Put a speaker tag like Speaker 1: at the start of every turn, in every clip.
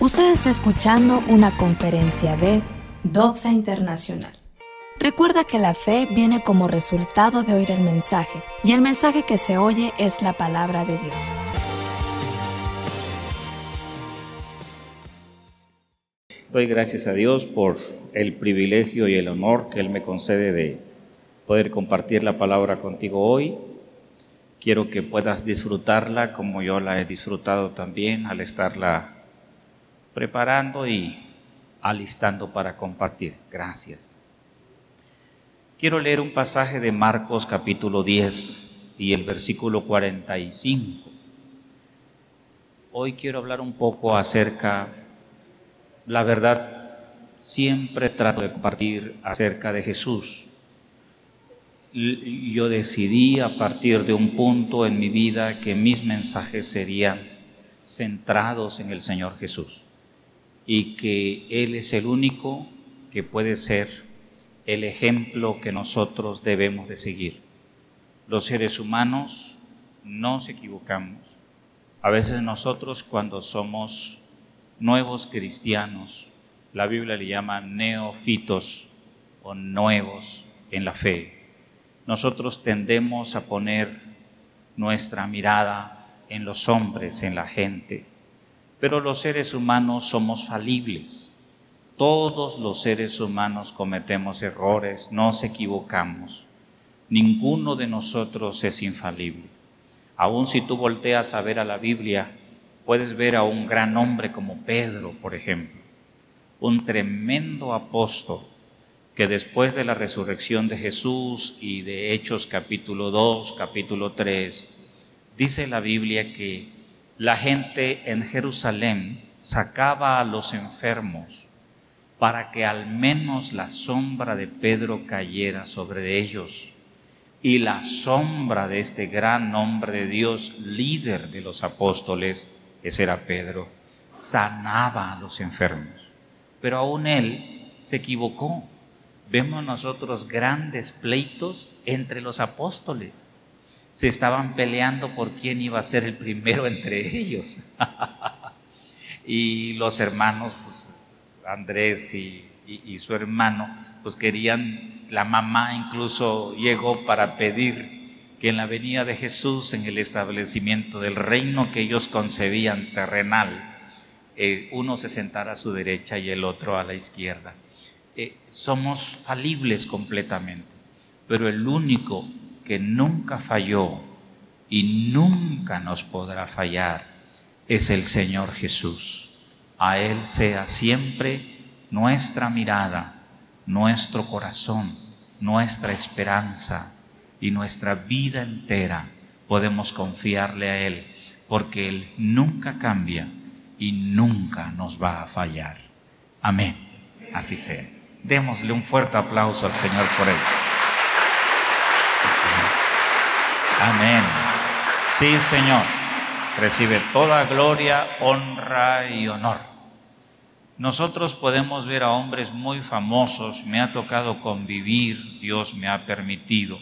Speaker 1: Usted está escuchando una conferencia de Doxa Internacional. Recuerda que la fe viene como resultado de oír el mensaje, y el mensaje que se oye es la palabra de Dios.
Speaker 2: Doy gracias a Dios por el privilegio y el honor que Él me concede de poder compartir la palabra contigo hoy. Quiero que puedas disfrutarla como yo la he disfrutado también al estarla preparando y alistando para compartir. Gracias. Quiero leer un pasaje de Marcos capítulo 10 y el versículo 45. Hoy quiero hablar un poco acerca, la verdad, siempre trato de compartir acerca de Jesús. Yo decidí a partir de un punto en mi vida que mis mensajes serían centrados en el Señor Jesús y que Él es el único que puede ser el ejemplo que nosotros debemos de seguir. Los seres humanos nos equivocamos. A veces nosotros cuando somos nuevos cristianos, la Biblia le llama neofitos o nuevos en la fe. Nosotros tendemos a poner nuestra mirada en los hombres, en la gente pero los seres humanos somos falibles. Todos los seres humanos cometemos errores, nos equivocamos. Ninguno de nosotros es infalible. Aun si tú volteas a ver a la Biblia, puedes ver a un gran hombre como Pedro, por ejemplo, un tremendo apóstol que después de la resurrección de Jesús y de Hechos capítulo 2, capítulo 3, dice la Biblia que la gente en Jerusalén sacaba a los enfermos para que al menos la sombra de Pedro cayera sobre ellos. Y la sombra de este gran hombre de Dios, líder de los apóstoles, ese era Pedro, sanaba a los enfermos. Pero aún él se equivocó. Vemos nosotros grandes pleitos entre los apóstoles se estaban peleando por quién iba a ser el primero entre ellos. y los hermanos, pues Andrés y, su hermano, pues querían, la mamá incluso llegó para pedir que en la venida de Jesús, en el establecimiento del reino que ellos concebían terrenal, eh, uno se sentara a su derecha y el otro a la izquierda. Eh, somos falibles completamente, pero el único que nunca falló y nunca nos podrá fallar es el Señor Jesús. A Él sea siempre nuestra mirada, nuestro corazón, nuestra esperanza y nuestra vida entera. Podemos confiarle a Él porque Él nunca cambia y nunca nos va a fallar. Amén. Así sea. Démosle un fuerte aplauso al Señor por él. Amén. Sí, Señor. Recibe toda gloria, honra y honor. Nosotros podemos ver a hombres muy famosos, me ha tocado convivir, Dios me ha permitido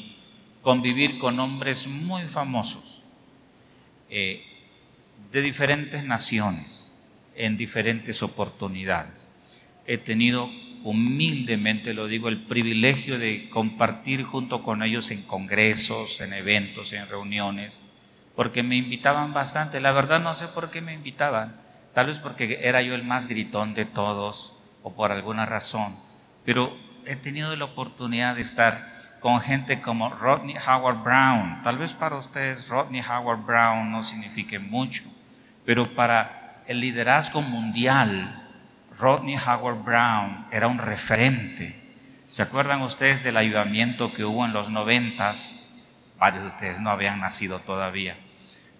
Speaker 2: convivir con hombres muy famosos, eh, de diferentes naciones, en diferentes oportunidades. He tenido humildemente lo digo, el privilegio de compartir junto con ellos en congresos, en eventos, en reuniones, porque me invitaban bastante. La verdad no sé por qué me invitaban, tal vez porque era yo el más gritón de todos o por alguna razón, pero he tenido la oportunidad de estar con gente como Rodney Howard Brown. Tal vez para ustedes Rodney Howard Brown no signifique mucho, pero para el liderazgo mundial, Rodney Howard Brown era un referente. ¿Se acuerdan ustedes del ayudamiento que hubo en los noventas? Varios de ustedes no habían nacido todavía,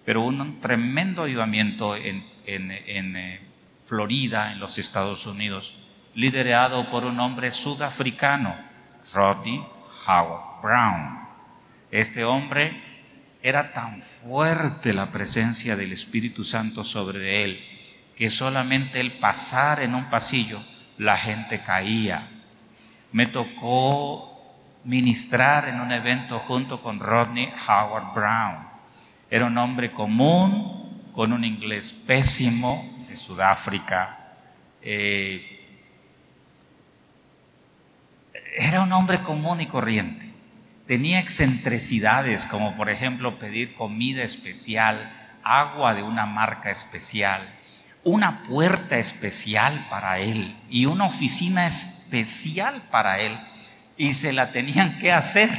Speaker 2: pero un tremendo ayudamiento en, eh, Florida, en los Estados Unidos, liderado por un hombre sudafricano, Rodney Howard Brown. Este hombre era tan fuerte la presencia del Espíritu Santo sobre él que solamente el pasar en un pasillo la gente caía. Me tocó ministrar en un evento junto con Rodney Howard Brown. Era un hombre común, con un inglés pésimo de Sudáfrica, eh, era un hombre común y corriente. Tenía excentricidades como por ejemplo pedir comida especial, agua de una marca especial, una puerta especial para él y una oficina especial para él. Y se la tenían que hacer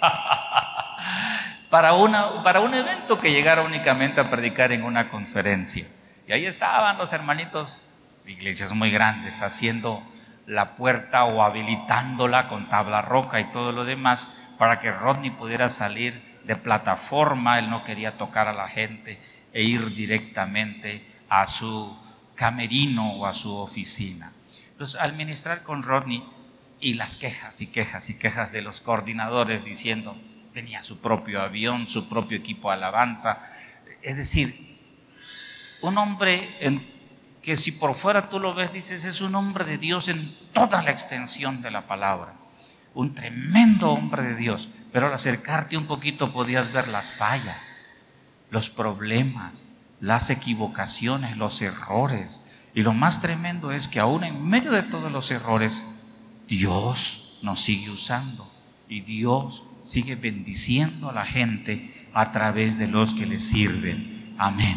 Speaker 2: para, una, para un evento que llegara únicamente a predicar en una conferencia. Y ahí estaban los hermanitos, iglesias muy grandes, haciendo la puerta o habilitándola con tabla roca y todo lo demás para que Rodney pudiera salir de plataforma. Él no quería tocar a la gente e ir directamente a su camerino o a su oficina. Entonces, al ministrar con Rodney y las quejas y quejas y quejas de los coordinadores diciendo, tenía su propio avión, su propio equipo de alabanza, es decir, un hombre que si por fuera tú lo ves, dices, es un hombre de Dios en toda la extensión de la palabra. Un tremendo hombre de Dios. Pero al acercarte un poquito podías ver las fallas, los problemas, las equivocaciones, los errores. Y lo más tremendo es que aún en medio de todos los errores, Dios nos sigue usando. Y Dios sigue bendiciendo a la gente a través de los que le sirven. Amén.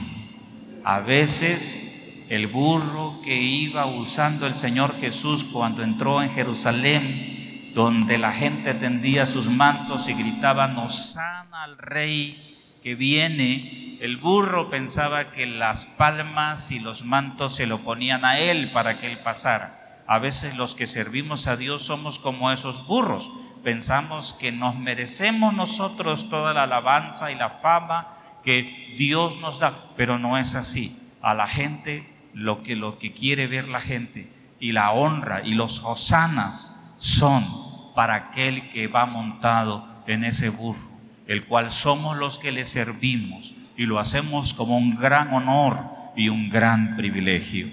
Speaker 2: A veces el burro que iba usando el Señor Jesús cuando entró en Jerusalén, donde la gente tendía sus mantos y gritaba, nos sana al rey que viene. El burro pensaba que las palmas y los mantos se lo ponían a él para que él pasara. A veces los que servimos a Dios somos como esos burros. Pensamos que nos merecemos nosotros toda la alabanza y la fama que Dios nos da, pero no es así. A la gente lo que, lo que quiere ver la gente y la honra y los hosanas son para aquel que va montado en ese burro, el cual somos los que le servimos y lo hacemos como un gran honor y un gran privilegio.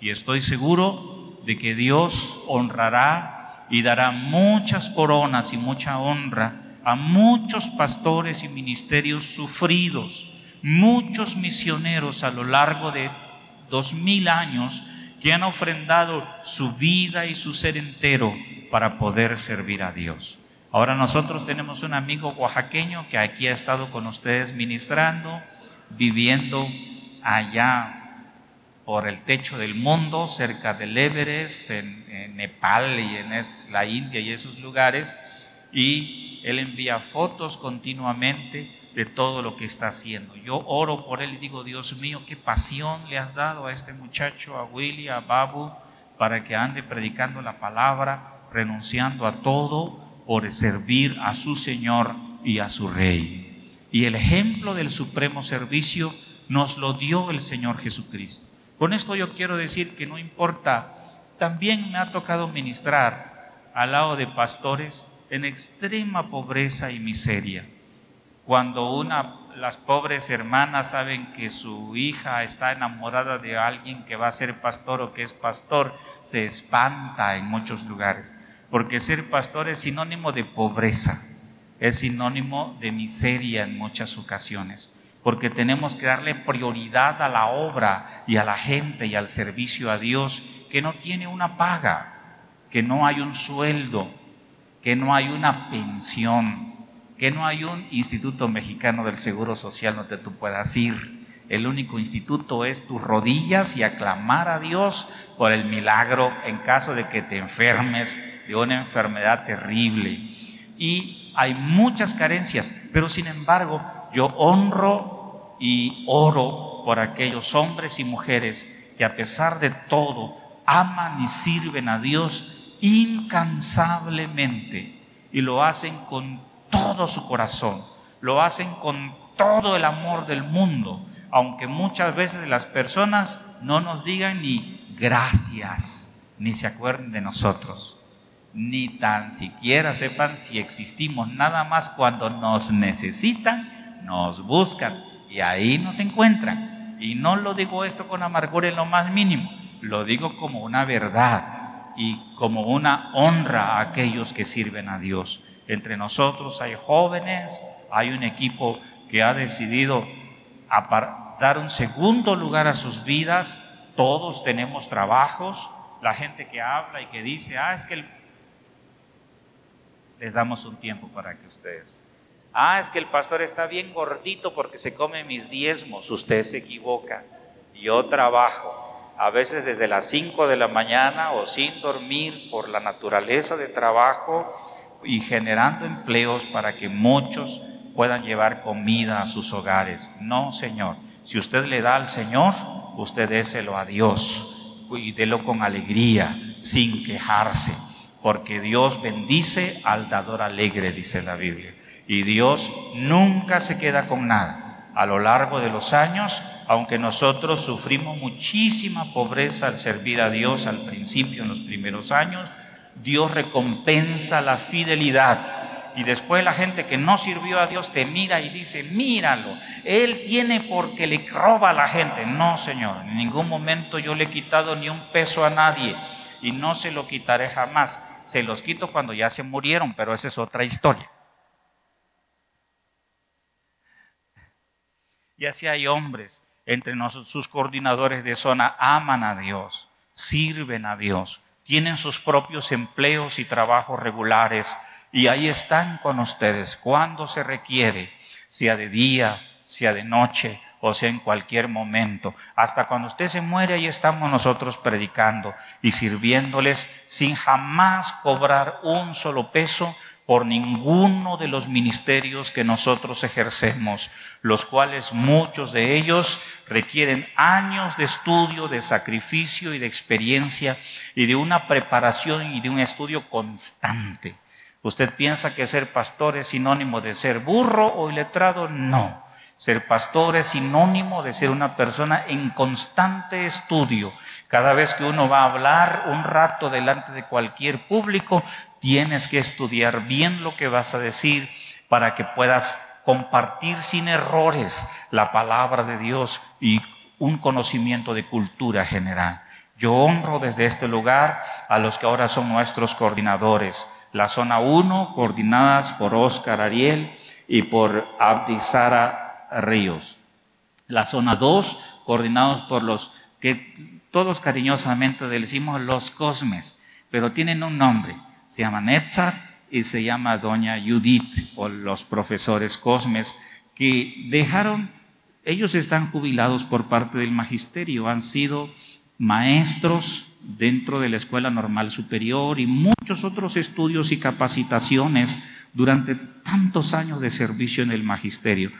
Speaker 2: Y estoy seguro de que Dios honrará y dará muchas coronas y mucha honra a muchos pastores y ministerios sufridos, muchos misioneros a lo largo de dos mil años que han ofrendado su vida y su ser entero para poder servir a Dios. Ahora nosotros tenemos un amigo oaxaqueño que aquí ha estado con ustedes ministrando, viviendo allá por el techo del mundo, cerca del Everest, en, Nepal y en la India y esos lugares, y él envía fotos continuamente de todo lo que está haciendo. Yo oro por él y digo, Dios mío, qué pasión le has dado a este muchacho, a Willy, a Babu, para que ande predicando la palabra, renunciando a todo por servir a su Señor y a su Rey. Y el ejemplo del supremo servicio nos lo dio el Señor Jesucristo. Con esto yo quiero decir que no importa, también me ha tocado ministrar al lado de pastores en extrema pobreza y miseria cuando una, las pobres hermanas saben que su hija está enamorada de alguien que va a ser pastor o que es pastor, se espanta en muchos lugares, porque ser pastor es sinónimo de pobreza, es sinónimo de miseria en muchas ocasiones, porque tenemos que darle prioridad a la obra y a la gente y al servicio a Dios que no tiene una paga, que no hay un sueldo, que no hay una pensión que no hay un instituto mexicano del Seguro Social donde tú puedas ir. El único instituto es tus rodillas y aclamar a Dios por el milagro en caso de que te enfermes de una enfermedad terrible. Y hay muchas carencias, pero sin embargo yo honro y oro por aquellos hombres y mujeres que a pesar de todo aman y sirven a Dios incansablemente y lo hacen con todo su corazón, lo hacen con todo el amor del mundo, aunque muchas veces las personas no nos digan ni gracias, ni se acuerden de nosotros, ni tan siquiera sepan si existimos, nada más cuando nos necesitan, nos buscan y ahí nos encuentran. Y no lo digo esto con amargura en lo más mínimo, lo digo como una verdad y como una honra a aquellos que sirven a Dios. Entre nosotros hay jóvenes, hay un equipo que ha decidido dar un segundo lugar a sus vidas todos tenemos trabajos, la gente que habla y que dice, ah, es que el... les damos un tiempo para que ustedes... Ah, es que el pastor está bien gordito porque se come mis diezmos. Usted se equivoca. Yo trabajo, a veces desde las 5 de la mañana o sin dormir por la naturaleza de trabajo y generando empleos para que muchos puedan llevar comida a sus hogares. No, Señor. Si usted le da al Señor, usted déselo a Dios y délo con alegría, sin quejarse, porque Dios bendice al dador alegre, dice la Biblia. Y Dios nunca se queda con nada. A lo largo de los años, aunque nosotros sufrimos muchísima pobreza al servir a Dios al principio, en los primeros años, Dios recompensa la fidelidad y después la gente que no sirvió a Dios te mira y dice, míralo, Él tiene porque le roba a la gente. No, Señor, en ningún momento yo le he quitado ni un peso a nadie y no se lo quitaré jamás. Se los quito cuando ya se murieron, pero esa es otra historia. Y así hay hombres entre nosotros, sus coordinadores de zona, aman a Dios, sirven a Dios, tienen sus propios empleos y trabajos regulares y ahí están con ustedes cuando se requiere, sea de día, sea de noche o sea en cualquier momento. Hasta cuando usted se muere, ahí estamos nosotros predicando y sirviéndoles sin jamás cobrar un solo peso por ninguno de los ministerios que nosotros ejercemos, los cuales muchos de ellos requieren años de estudio, de sacrificio y de experiencia y de una preparación y de un estudio constante. ¿Usted piensa que ser pastor es sinónimo de ser burro o iletrado? No. Ser pastor es sinónimo de ser una persona en constante estudio. Cada vez que uno va a hablar un rato delante de cualquier público, tienes que estudiar bien lo que vas a decir para que puedas compartir sin errores la palabra de Dios y un conocimiento de cultura general. Yo honro desde este lugar a los que ahora son nuestros coordinadores la zona 1 coordinadas por Oscar Ariel y por Abdi Sara Ríos. La zona 2 coordinados por los que todos cariñosamente decimos los Cosmes, pero tienen un nombre, se llama Netzar y se llama Doña Judith o los profesores Cosmes que dejaron, ellos están jubilados por parte del magisterio, han sido maestros dentro de la Escuela Normal Superior y muchos otros estudios y capacitaciones durante tantos años de servicio en el magisterio.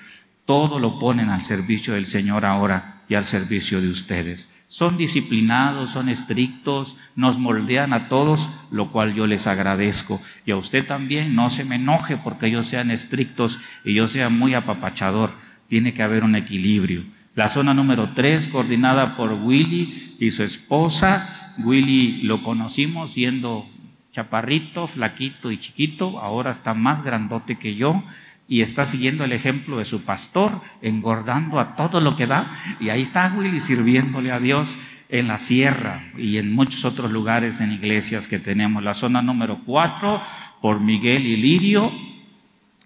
Speaker 2: Todo lo ponen al servicio del Señor ahora y al servicio de ustedes. Son disciplinados, son estrictos, nos moldean a todos, lo cual yo les agradezco. Y a usted también, no se me enoje porque ellos sean estrictos y yo sea muy apapachador. Tiene que haber un equilibrio. La zona número tres, coordinada por Willy y su esposa, Willy lo conocimos siendo chaparrito, flaquito y chiquito, ahora está más grandote que yo y está siguiendo el ejemplo de su pastor, engordando a todo lo que da. Y ahí está Willy sirviéndole a Dios en la sierra y en muchos otros lugares en iglesias que tenemos. La zona número cuatro, por Miguel y Lirio.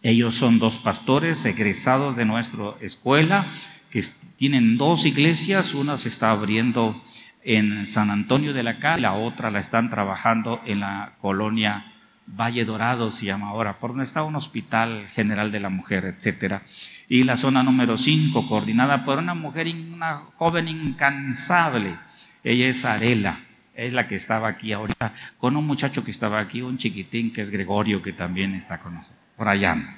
Speaker 2: Ellos son dos pastores egresados de nuestra escuela que tienen dos iglesias. Una se está abriendo en San Antonio de la Cal, la otra la están trabajando en la colonia Valle Dorado, se llama ahora, por donde está un hospital general de la mujer, etcétera. Y la zona número 5, coordinada por una mujer, una joven incansable. Ella es Arela, es la que estaba aquí ahorita, con un muchacho que estaba aquí, un chiquitín que es Gregorio, que también está con nosotros. Por.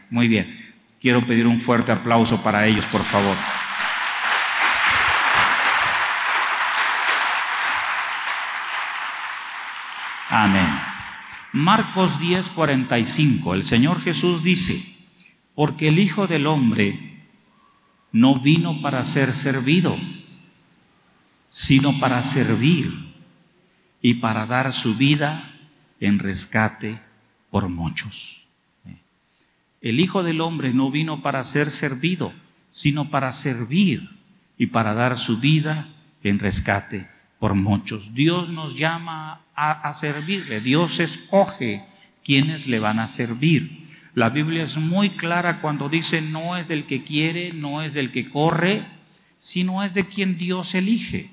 Speaker 2: Muy bien. Quiero pedir un fuerte aplauso para ellos, por favor. Amén. Marcos 10, 45. El Señor Jesús dice, porque el Hijo del Hombre no vino para ser servido, sino para servir y para dar su vida en rescate por muchos. El Hijo del Hombre no vino para ser servido, sino para servir y para dar su vida en rescate por muchos. Dios nos llama a, servirle, Dios escoge quienes le van a servir. La Biblia es muy clara cuando dice no es del que quiere, no es del que corre, sino es de quien Dios elige.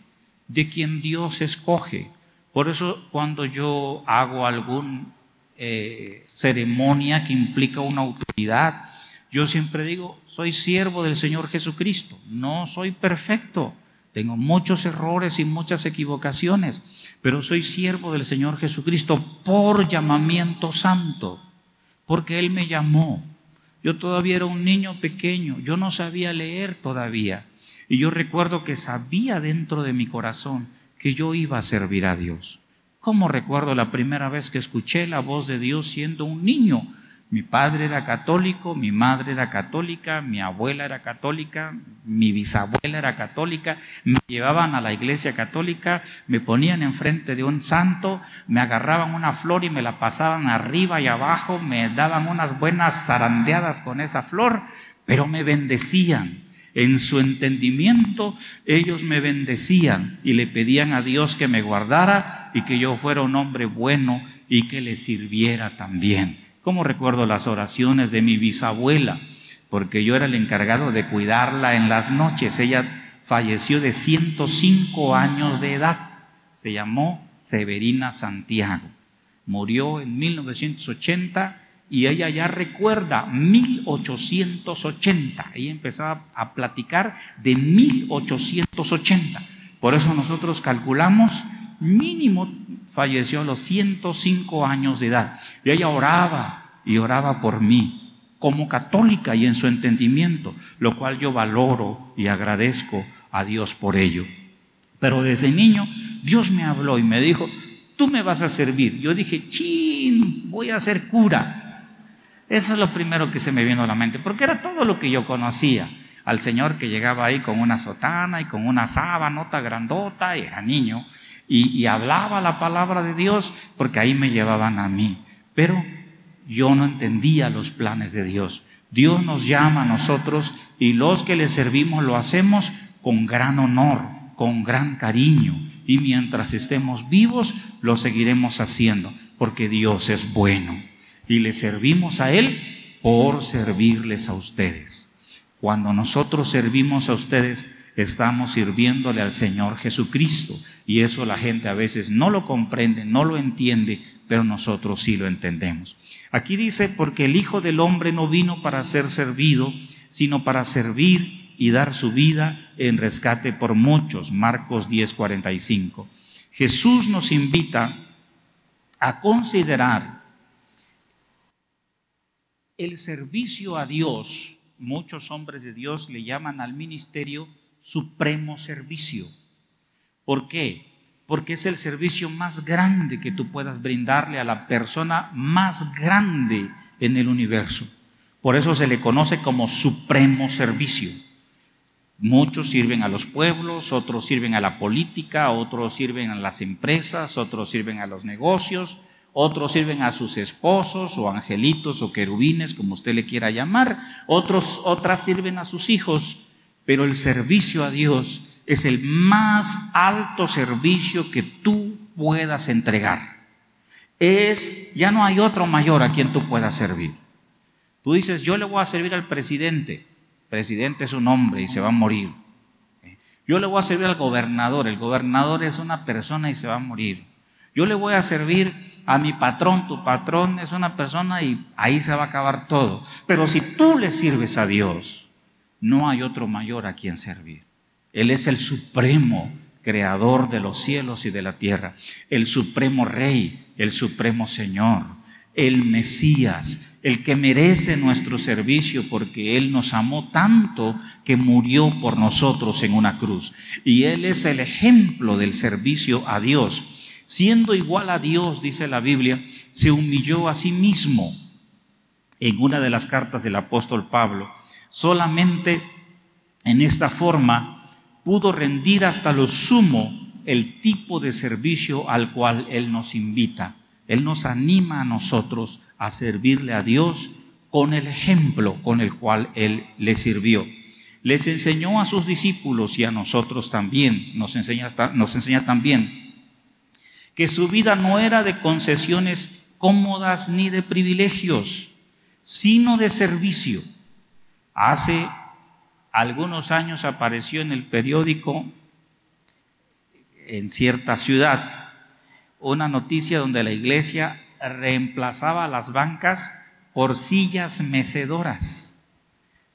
Speaker 2: de quien Dios escoge. Por eso cuando yo hago alguna eh, ceremonia que implica una autoridad, yo siempre digo, soy siervo del Señor Jesucristo, no soy perfecto, tengo muchos errores y muchas equivocaciones, pero soy siervo del Señor Jesucristo por llamamiento santo, porque Él me llamó. Yo todavía era un niño pequeño, yo no sabía leer todavía. Y yo recuerdo que sabía dentro de mi corazón que yo iba a servir a Dios. ¿Cómo recuerdo la primera vez que escuché la voz de Dios siendo un niño? Mi padre era católico, mi madre era católica, mi abuela era católica, mi bisabuela era católica, me llevaban a la iglesia católica, me ponían enfrente de un santo, me agarraban una flor y me la pasaban arriba y abajo, me daban unas buenas zarandeadas con esa flor, pero me bendecían. En su entendimiento ellos me bendecían y le pedían a Dios que me guardara y que yo fuera un hombre bueno y que le sirviera también. ¿Cómo recuerdo las oraciones de mi bisabuela? Porque yo era el encargado de cuidarla en las noches. Ella falleció de 105 años de edad. Se llamó Severina Santiago. Murió en 1980 y ella ya recuerda 1880. Ella empezaba a platicar de 1880. Por eso nosotros calculamos mínimo falleció a los 105 años de edad. Y ella oraba y oraba por mí como católica y en su entendimiento, lo cual yo valoro y agradezco a Dios por ello. Pero desde niño Dios me habló y me dijo, tú me vas a servir. Yo dije, chin, voy a ser cura. Eso es lo primero que se me vino a la mente, porque era todo lo que yo conocía. Al Señor que llegaba ahí con una sotana y con una sábanota grandota, y era niño, y, hablaba la palabra de Dios porque ahí me llevaban a mí. Pero yo no entendía los planes de Dios. Dios nos llama a nosotros y los que le servimos lo hacemos con gran honor, con gran cariño. Y mientras estemos vivos, lo seguiremos haciendo, porque Dios es bueno. Y le servimos a Él por servirles a ustedes. Cuando nosotros servimos a ustedes, estamos sirviéndole al Señor Jesucristo. Y eso la gente a veces no lo comprende, no lo entiende, pero nosotros sí lo entendemos. Aquí dice, porque el Hijo del Hombre no vino para ser servido, sino para servir y dar su vida en rescate por muchos. Marcos 10:45. Jesús nos invita a considerar el servicio a Dios. Muchos hombres de Dios le llaman al ministerio supremo servicio. ¿Por qué? Porque es el servicio más grande que tú puedas brindarle a la persona más grande en el universo. Por eso se le conoce como supremo servicio. Muchos sirven a los pueblos, otros sirven a la política, otros sirven a las empresas, otros sirven a los negocios, otros sirven a sus esposos o angelitos o querubines, como usted le quiera llamar, otros, otras sirven a sus hijos, pero el servicio a Dios es el más alto servicio que tú puedas entregar. Es, ya no hay otro mayor a quien tú puedas servir. Tú dices, yo le voy a servir al presidente. Presidente es un hombre y se va a morir. Yo le voy a servir al gobernador. El gobernador es una persona y se va a morir. Yo le voy a servir a mi patrón. Tu patrón es una persona y ahí se va a acabar todo. Pero si tú le sirves a Dios, no hay otro mayor a quien servir. Él es el supremo creador de los cielos y de la tierra, el supremo rey, el supremo Señor, el Mesías, el que merece nuestro servicio porque Él nos amó tanto que murió por nosotros en una cruz. Y Él es el ejemplo del servicio a Dios. Siendo igual a Dios, dice la Biblia, se humilló a sí mismo. En una de las cartas del apóstol Pablo, Solamente en esta forma pudo rendir hasta lo sumo el tipo de servicio al cual Él nos invita. Él nos anima a nosotros a servirle a Dios con el ejemplo con el cual Él le sirvió. Les enseñó a sus discípulos y a nosotros también, nos enseña, nos enseña también, que su vida no era de concesiones cómodas ni de privilegios, sino de servicio Hace algunos años apareció en el periódico en cierta ciudad una noticia donde la iglesia reemplazaba las bancas por sillas mecedoras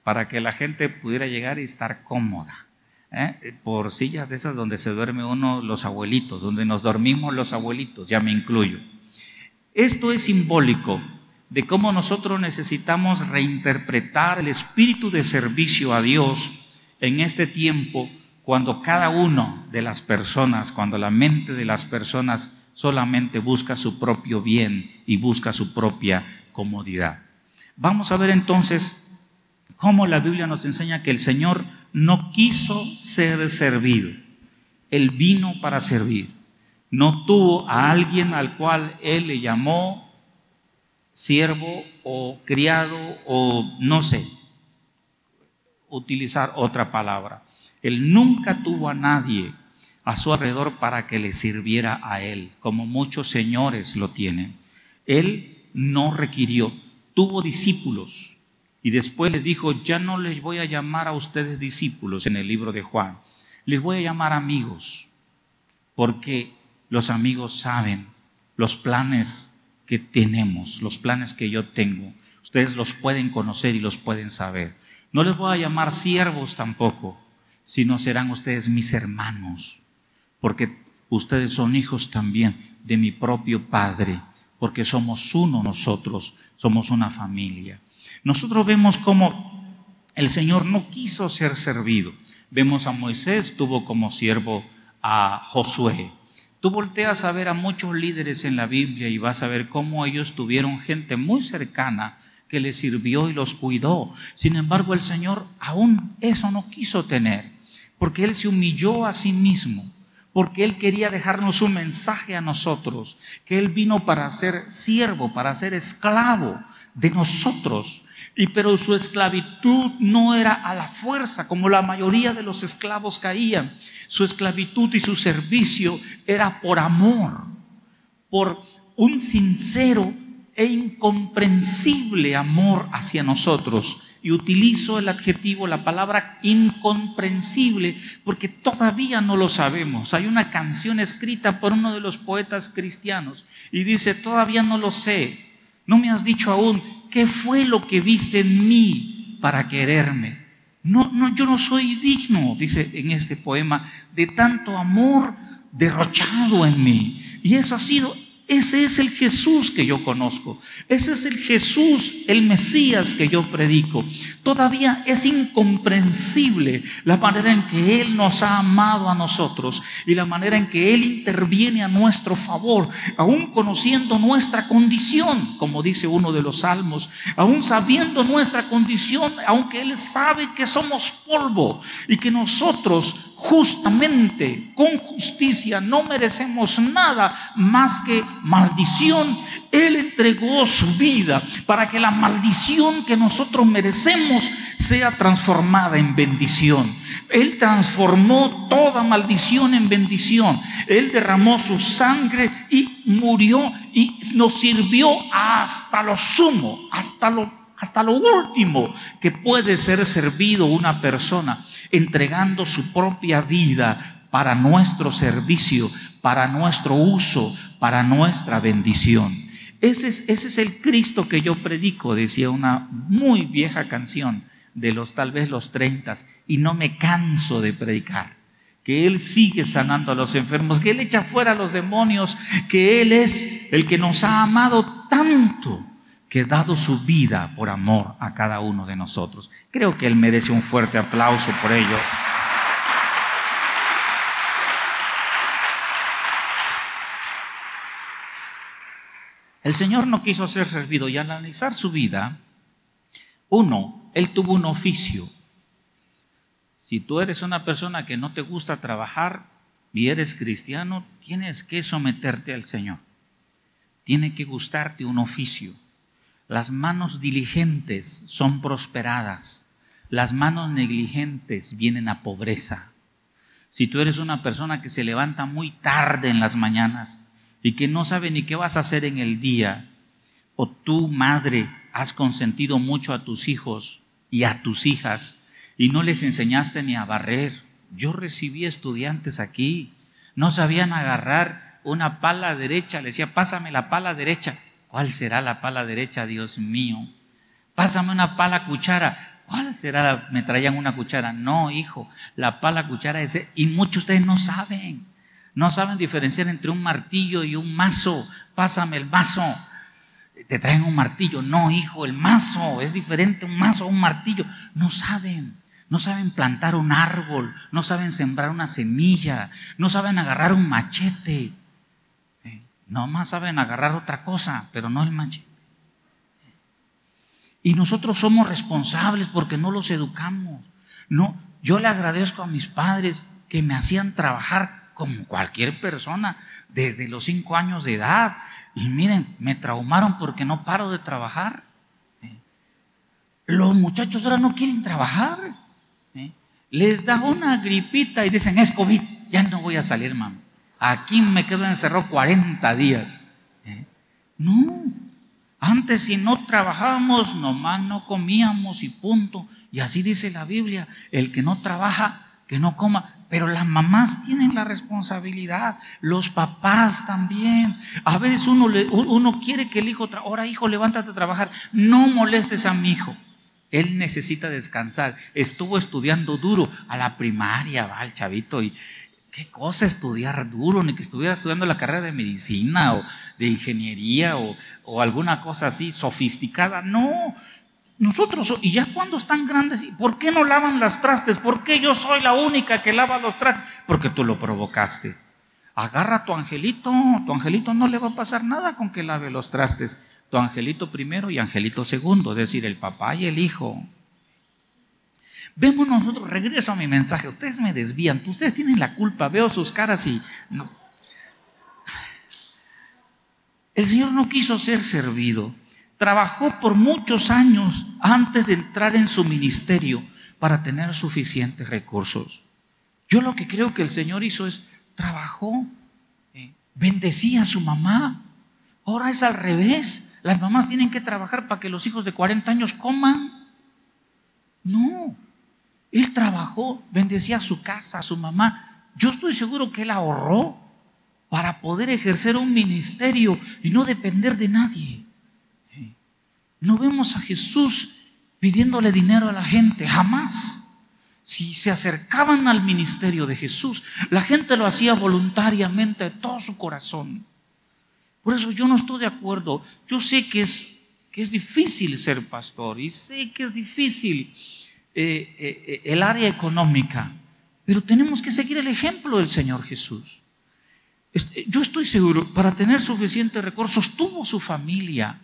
Speaker 2: para que la gente pudiera llegar y estar cómoda. ¿eh? Por sillas de esas donde se duerme uno los abuelitos, donde nos dormimos los abuelitos, ya me incluyo. Esto es simbólico de cómo nosotros necesitamos reinterpretar el espíritu de servicio a Dios en este tiempo cuando cada uno de las personas, cuando la mente de las personas solamente busca su propio bien y busca su propia comodidad. Vamos a ver entonces cómo la Biblia nos enseña que el Señor no quiso ser servido. Él vino para servir. No tuvo a alguien al cual Él le llamó siervo o criado o no sé, utilizar otra palabra. Él nunca tuvo a nadie a su alrededor para que le sirviera a él, como muchos señores lo tienen. Él no requirió, tuvo discípulos y después les dijo, ya no les voy a llamar a ustedes discípulos en el libro de Juan, les voy a llamar amigos, porque los amigos saben los planes que tenemos, los planes que yo tengo. Ustedes los pueden conocer y los pueden saber. No les voy a llamar siervos tampoco, sino serán ustedes mis hermanos, porque ustedes son hijos también de mi propio Padre, porque somos uno nosotros, somos una familia. Nosotros vemos cómo el Señor no quiso ser servido. Vemos a Moisés, tuvo como siervo a Josué. Tú volteas a ver a muchos líderes en la Biblia y vas a ver cómo ellos tuvieron gente muy cercana que les sirvió y los cuidó. Sin embargo, el Señor aún eso no quiso tener porque Él se humilló a sí mismo, porque Él quería dejarnos un mensaje a nosotros, que Él vino para ser siervo, para ser esclavo de nosotros. Y pero su esclavitud no era a la fuerza, como la mayoría de los esclavos caían. Su esclavitud y su servicio era por amor, por un sincero e incomprensible amor hacia nosotros y utilizo el adjetivo, la palabra incomprensible, porque todavía no lo sabemos. Hay una canción escrita por uno de los poetas cristianos y dice, todavía no lo sé, no me has dicho aún qué fue lo que viste en mí para quererme. No, no, yo no soy digno, dice en este poema, de tanto amor derrochado en mí. Y eso ha sido ese es el Jesús que yo conozco. Ese es el Jesús, el Mesías que yo predico. Todavía es incomprensible la manera en que Él nos ha amado a nosotros y la manera en que Él interviene a nuestro favor, aún conociendo nuestra condición, como dice uno de los salmos, aún sabiendo nuestra condición, aunque Él sabe que somos polvo y que nosotros justamente, con justicia, no merecemos nada más que maldición. Él entregó su vida para que la maldición que nosotros merecemos sea transformada en bendición. Él transformó toda maldición en bendición. Él derramó su sangre y murió y nos sirvió hasta lo sumo, hasta lo, hasta lo último que puede ser servido una persona entregando su propia vida para nuestro servicio, para nuestro uso, para nuestra bendición. Ese es, ese es el Cristo que yo predico, decía una muy vieja canción de los tal vez los treintas, y no me canso de predicar que Él sigue sanando a los enfermos, que Él echa fuera a los demonios, que Él es el que nos ha amado tanto que ha dado su vida por amor a cada uno de nosotros. Creo que Él merece un fuerte aplauso por ello. El Señor no quiso ser servido y al analizar su vida, uno, Él tuvo un oficio. Si tú eres una persona que no te gusta trabajar y eres cristiano, tienes que someterte al Señor. Tiene que gustarte un oficio. Las manos diligentes son prosperadas, las manos negligentes vienen a pobreza. Si tú eres una persona que se levanta muy tarde en las mañanas y que no sabe ni qué vas a hacer en el día, o tú, madre, has consentido mucho a tus hijos y a tus hijas y no les enseñaste ni a barrer. Yo recibí estudiantes aquí no sabían agarrar una pala derecha, le decía, pásame la pala derecha. ¿Cuál será la pala derecha, Dios mío? Pásame una pala cuchara. ¿Cuál será la? Me traían una cuchara. No, hijo, la pala cuchara es... Y muchos de ustedes no saben. No saben diferenciar entre un martillo y un mazo. Pásame el mazo. Te traen un martillo. No, hijo, el mazo es diferente un mazo a un martillo. No saben. No saben plantar un árbol. No saben sembrar una semilla. No saben agarrar un machete. No más saben agarrar otra cosa, pero no el machete. Y nosotros somos responsables porque no los educamos. No, yo le agradezco a mis padres que me hacían trabajar como cualquier persona desde los cinco años de edad. Y miren, me traumaron porque no paro de trabajar. Los muchachos ahora no quieren trabajar. Les da una gripita y dicen, es COVID, ya no voy a salir, mamá. Aquí me quedo encerrado 40 días. ¿Eh? No, antes si no trabajábamos, nomás no comíamos y punto. Y así dice la Biblia, el que no trabaja, que no coma. Pero las mamás tienen la responsabilidad, los papás también. A veces uno, uno quiere que el hijo, ahora hijo, levántate a trabajar. No molestes a mi hijo. Él necesita descansar. Estuvo estudiando duro a la primaria, va el chavito, y, qué cosa estudiar duro, ni que estuviera estudiando la carrera de medicina o de ingeniería o, alguna cosa así sofisticada. No, nosotros, y ya cuando están grandes, ¿por qué no lavan los trastes? ¿Por qué yo soy la única que lava los trastes? Porque tú lo provocaste. Agarra a tu angelito, tu angelito no le va a pasar nada con que lave los trastes. Tu angelito primero y angelito segundo, es decir, el papá y el hijo. Vemos nosotros, regreso a mi mensaje, ustedes me desvían, ustedes tienen la culpa, veo sus caras y... No. El Señor no quiso ser servido, trabajó por muchos años antes de entrar en su ministerio para tener suficientes recursos. Yo lo que creo que el Señor hizo es, trabajó, eh, bendecía a su mamá. Ahora es al revés. Las mamás tienen que trabajar para que los hijos de 40 años coman. No, él trabajó, bendecía su casa, a su mamá. Yo estoy seguro que él ahorró para poder ejercer un ministerio y no depender de nadie. No vemos a Jesús pidiéndole dinero a la gente, jamás. Si se acercaban al ministerio de Jesús, la gente lo hacía voluntariamente de todo su corazón. Por eso yo no estoy de acuerdo. Yo sé que es, que es difícil ser pastor y sé que es difícil eh, eh, eh, el área económica, pero tenemos que seguir el ejemplo del Señor Jesús. Yo estoy seguro, para tener suficientes recursos, tuvo su familia,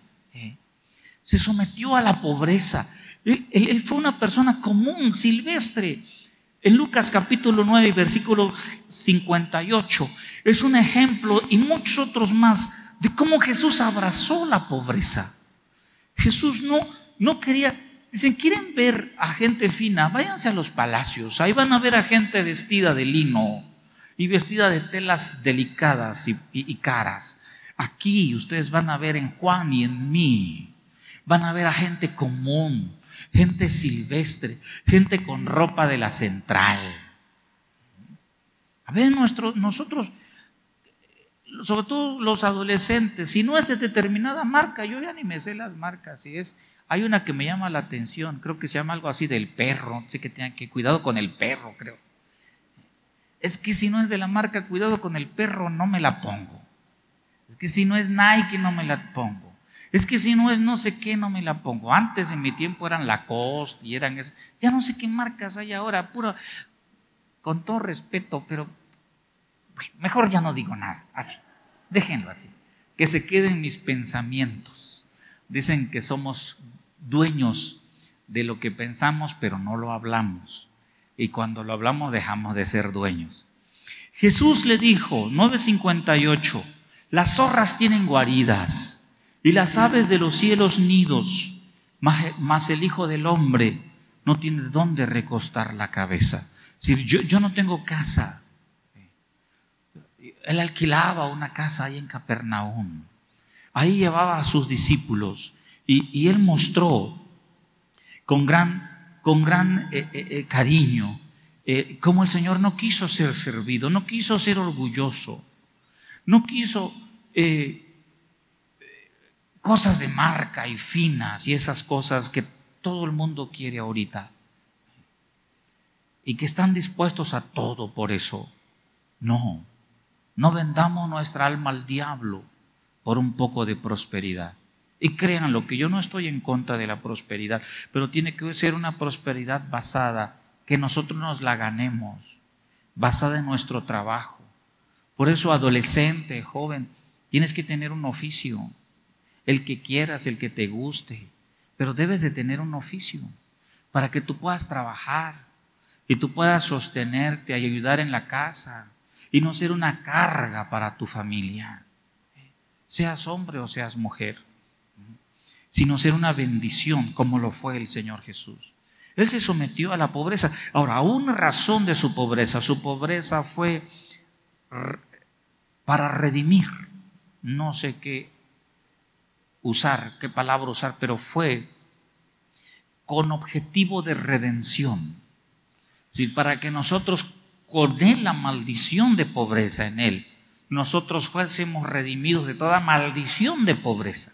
Speaker 2: se sometió a la pobreza. Él, fue una persona común, silvestre. En Lucas capítulo 9, versículo 58, es un ejemplo y muchos otros más de cómo Jesús abrazó la pobreza. Jesús no, no quería Dicen, ¿quieren ver a gente fina? Váyanse a los palacios. Ahí van a ver a gente vestida de lino y vestida de telas delicadas y, caras. Aquí ustedes van a ver en Juan y en mí. Van a ver a gente común, gente silvestre, gente con ropa de la central. A ver, nosotros, sobre todo los adolescentes, si no es de determinada marca, yo ya ni me sé las marcas, si es hay una que me llama la atención, creo que se llama algo así del perro, sé que tengan que cuidado con el perro, creo. Es que si no es de la marca cuidado con el perro, no me la pongo. Es que si no es Nike, no me la pongo. Es que si no es no sé qué, no me la pongo. Antes en mi tiempo eran Lacoste y eran es, ya no sé qué marcas hay ahora, puro, con todo respeto, pero mejor ya no digo nada, así, déjenlo así, que se queden mis pensamientos. Dicen que somos dueños de lo que pensamos, pero no lo hablamos. Y cuando lo hablamos dejamos de ser dueños. Jesús le dijo, 958, las zorras tienen guaridas y las aves de los cielos nidos, mas el Hijo del Hombre no tiene dónde recostar la cabeza. Si yo, yo no tengo casa. Él alquilaba una casa ahí en Capernaum. Ahí llevaba a sus discípulos y, él mostró con gran, con gran eh, eh, eh, cariño como el Señor no quiso ser servido, no quiso ser orgulloso, no quiso cosas de marca y finas y esas cosas que todo el mundo quiere ahorita y que están dispuestos a todo por eso. No, no vendamos nuestra alma al diablo por un poco de prosperidad. Y créanlo que yo no estoy en contra de la prosperidad, pero tiene que ser una prosperidad basada, que nosotros nos la ganemos, basada en nuestro trabajo. Por eso, adolescente, joven, tienes que tener un oficio, el que quieras, el que te guste, pero debes de tener un oficio para que tú puedas trabajar y tú puedas sostenerte y ayudar en la casa y no ser una carga para tu familia, seas hombre o seas mujer sino ser una bendición como lo fue el Señor Jesús. Él se sometió a la pobreza. Ahora, una razón de su pobreza, su pobreza fue para redimir. No sé qué usar, qué palabra usar, pero fue con objetivo de redención. para que nosotros, con él, la maldición de pobreza en él, nosotros fuésemos redimidos de toda maldición de pobreza.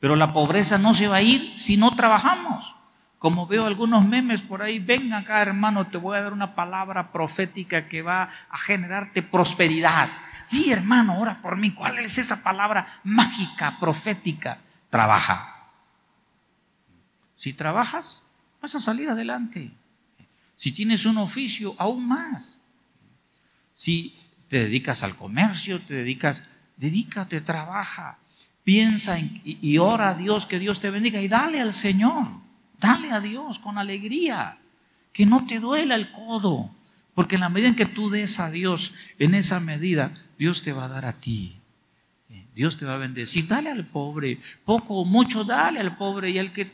Speaker 2: Pero la pobreza no se va a ir si no trabajamos. Como veo algunos memes por ahí, ven acá hermano, te voy a dar una palabra profética que va a generarte prosperidad. Sí, hermano, ora por mí. ¿Cuál es esa palabra mágica, profética? Trabaja. Si trabajas, vas a salir adelante. Si tienes un oficio, aún más. Si te dedicas al comercio, te dedicas, dedícate, trabaja piensa y, ora a Dios, que Dios te bendiga y dale al Señor, dale a Dios con alegría, que no te duela el codo, porque en la medida en que tú des a Dios, en esa medida, Dios te va a dar a ti. Dios te va a bendecir, dale al pobre, poco o mucho, dale al pobre y al que,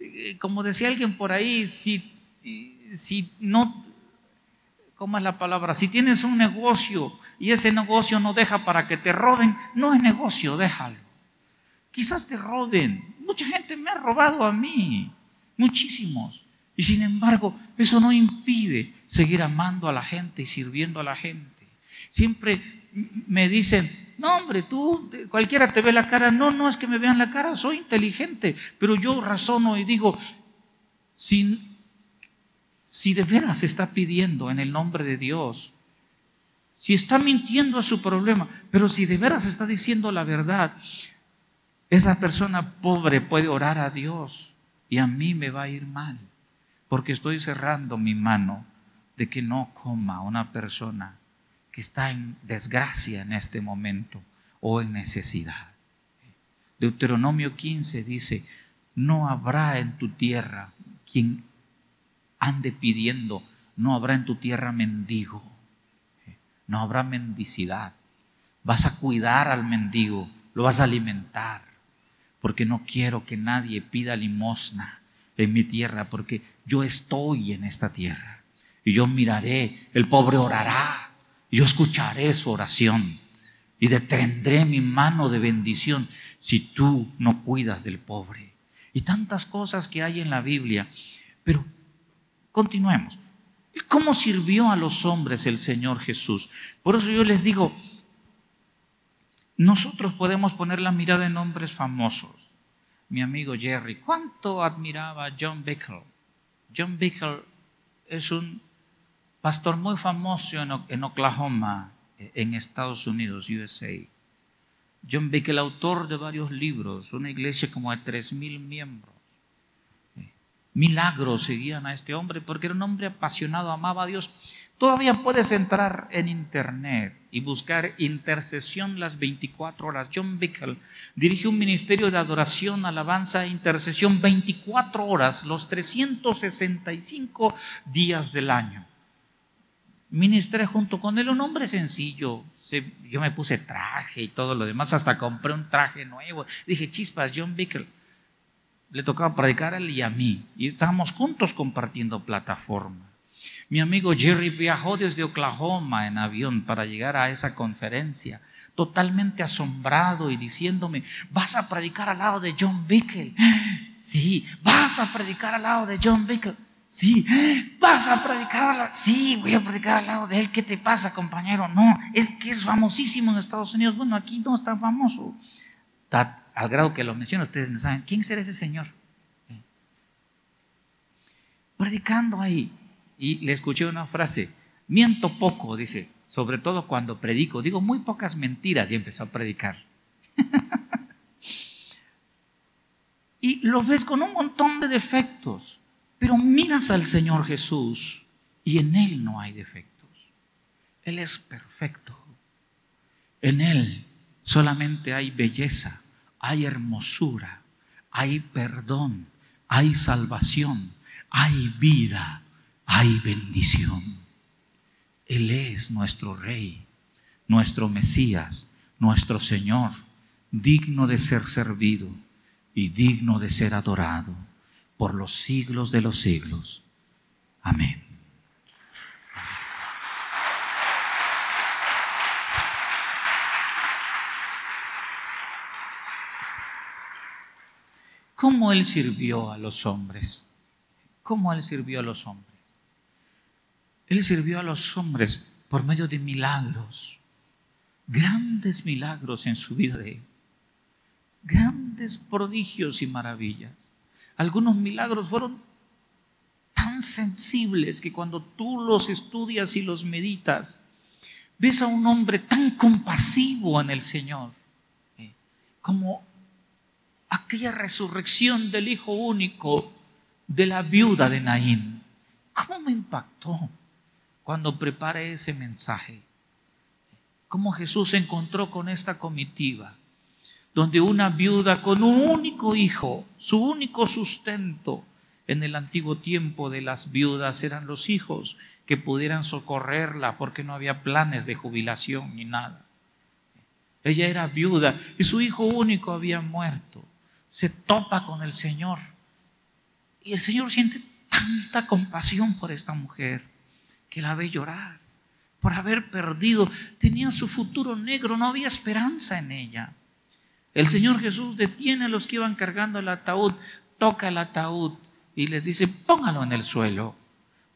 Speaker 2: eh, como decía alguien por ahí, si, si no, ¿cómo es la palabra? Si tienes un negocio y ese negocio no deja para que te roben, no es negocio, déjalo. Quizás te roben. Mucha gente me ha robado a mí. Muchísimos. Y sin embargo, eso no impide seguir amando a la gente y sirviendo a la gente. Siempre me dicen, no hombre, tú, cualquiera te ve la cara. No, no es que me vean la cara, soy inteligente. Pero yo razono y digo, si, si de veras está pidiendo en el nombre de Dios, si está mintiendo a su problema, pero si de veras está diciendo la verdad, esa persona pobre puede orar a Dios y a mí me va a ir mal, porque estoy cerrando mi mano de que no coma una persona que está en desgracia en este momento o en necesidad. Deuteronomio 15 dice, no habrá en tu tierra quien ande pidiendo, no habrá en tu tierra mendigo, no habrá mendicidad. Vas a cuidar al mendigo, lo vas a alimentar, porque no quiero que nadie pida limosna en mi tierra, porque yo estoy en esta tierra. Y yo miraré, el pobre orará, y yo escucharé su oración, y detendré mi mano de bendición si tú no cuidas del pobre. Y tantas cosas que hay en la Biblia. Pero continuemos. ¿Cómo sirvió a los hombres el Señor Jesús? Por eso yo les digo, nosotros podemos poner la mirada en hombres famosos. Mi amigo Jerry, ¿cuánto admiraba a John Bickle? John Bickle es un pastor muy famoso en Oklahoma, en Estados Unidos, USA. John Bickle, autor de varios libros, una iglesia como de tres mil miembros. Milagros seguían a este hombre porque era un hombre apasionado, amaba a Dios. Todavía puedes entrar en internet y buscar intercesión las 24 horas. John Bickle dirige un ministerio de adoración, alabanza e intercesión 24 horas, los 365 días del año. Ministré junto con él un hombre sencillo. yo me puse traje y todo lo demás, hasta compré un traje nuevo. Dije, chispas, John Bickle. Le tocaba predicar a él y a mí. Y estábamos juntos compartiendo plataforma. Mi amigo Jerry viajó desde Oklahoma en avión para llegar a esa conferencia, totalmente asombrado y diciéndome, vas a predicar al lado de John Bickle. Sí, vas a predicar al lado de John Bickle. Sí, vas a predicar, sí, voy a predicar al lado de él. ¿Qué te pasa, compañero? No, es que es famosísimo en Estados Unidos. Bueno, aquí no es tan famoso. al grado que lo menciono, ustedes no saben. ¿Quién será ese señor? Predicando ahí. Y le escuché una frase, miento poco, dice, sobre todo cuando predico. Digo muy pocas mentiras y empezó a predicar. y lo ves con un montón de defectos pero miras al Señor Jesús y en Él no hay defectos. Él es perfecto. En Él solamente hay belleza, hay hermosura, hay perdón, hay salvación, hay vida, hay bendición. Él es nuestro Rey, nuestro Mesías, nuestro Señor, digno de ser servido y digno de ser adorado por los siglos de los siglos. Amén. ¿Cómo Él sirvió a los hombres? ¿Cómo Él sirvió a los hombres? Él sirvió a los hombres por medio de milagros, grandes milagros en su vida de Él, grandes prodigios y maravillas. Algunos milagros fueron tan sensibles que cuando tú los estudias y los meditas, ves a un hombre tan compasivo en el Señor, eh, como aquella resurrección del Hijo único de la viuda de Naín. ¿Cómo me impactó cuando preparé ese mensaje? ¿Cómo Jesús se encontró con esta comitiva? donde una viuda con un único hijo, su único sustento en el antiguo tiempo de las viudas eran los hijos que pudieran socorrerla porque no había planes de jubilación ni nada. Ella era viuda y su hijo único había muerto. Se topa con el Señor y el Señor siente tanta compasión por esta mujer que la ve llorar por haber perdido. Tenía su futuro negro, no había esperanza en ella. El Señor Jesús detiene a los que iban cargando el ataúd, toca el ataúd y les dice, póngalo en el suelo.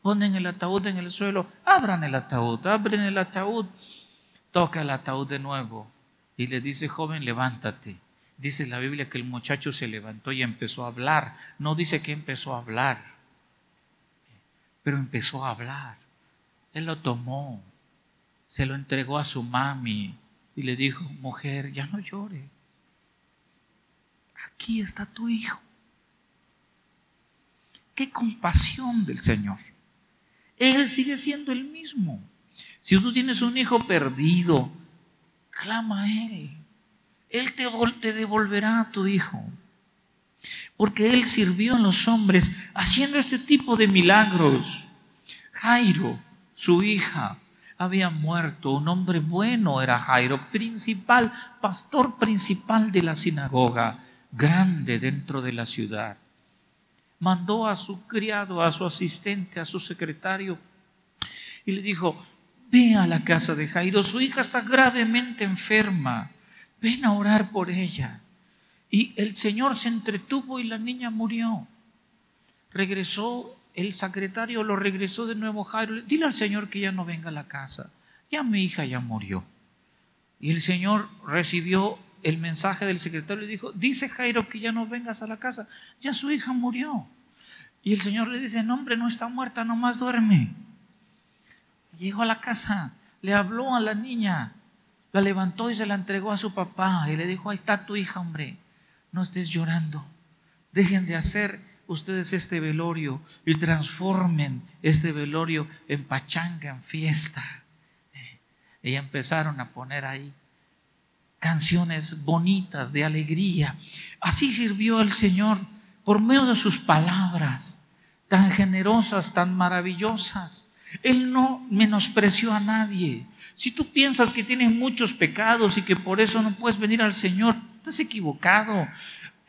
Speaker 2: Ponen el ataúd en el suelo, abran el ataúd, abren el ataúd, toca el ataúd de nuevo y le dice, joven, levántate. Dice la Biblia que el muchacho se levantó y empezó a hablar. No dice que empezó a hablar, pero empezó a hablar. Él lo tomó, se lo entregó a su mami y le dijo, mujer, ya no llores aquí está tu hijo. Qué compasión del Señor. Él sigue siendo el mismo. Si tú tienes un hijo perdido, clama a Él. Él te, devolverá a tu hijo. Porque Él sirvió a los hombres haciendo este tipo de milagros. Jairo, su hija, había muerto. Un hombre bueno era Jairo, principal, pastor principal de la sinagoga grande dentro de la ciudad. Mandó a su criado, a su asistente, a su secretario y le dijo, ve a la casa de Jairo, su hija está gravemente enferma, ven a orar por ella. Y el Señor se entretuvo y la niña murió. Regresó, el secretario lo regresó de nuevo Jairo, dile al Señor que ya no venga a la casa, ya mi hija ya murió. Y el Señor recibió el mensaje del secretario le dijo, dice Jairo que ya no vengas a la casa, ya su hija murió. Y el Señor le dice, no hombre, no está muerta, nomás duerme. Llegó a la casa, le habló a la niña, la levantó y se la entregó a su papá y le dijo, ahí está tu hija, hombre, no estés llorando, dejen de hacer ustedes este velorio y transformen este velorio en pachanga, en fiesta. Y empezaron a poner ahí canciones bonitas de alegría. Así sirvió el Señor por medio de sus palabras, tan generosas, tan maravillosas. Él no menospreció a nadie. Si tú piensas que tienes muchos pecados y que por eso no puedes venir al Señor, estás equivocado.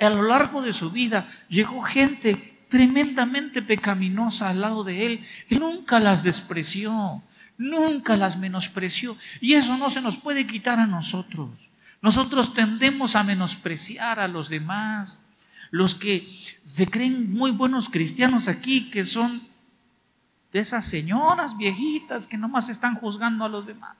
Speaker 2: A lo largo de su vida llegó gente tremendamente pecaminosa al lado de Él. Él nunca las despreció, nunca las menospreció. Y eso no se nos puede quitar a nosotros. Nosotros tendemos a menospreciar a los demás. Los que se creen muy buenos cristianos aquí, que son de esas señoras viejitas que nomás están juzgando a los demás.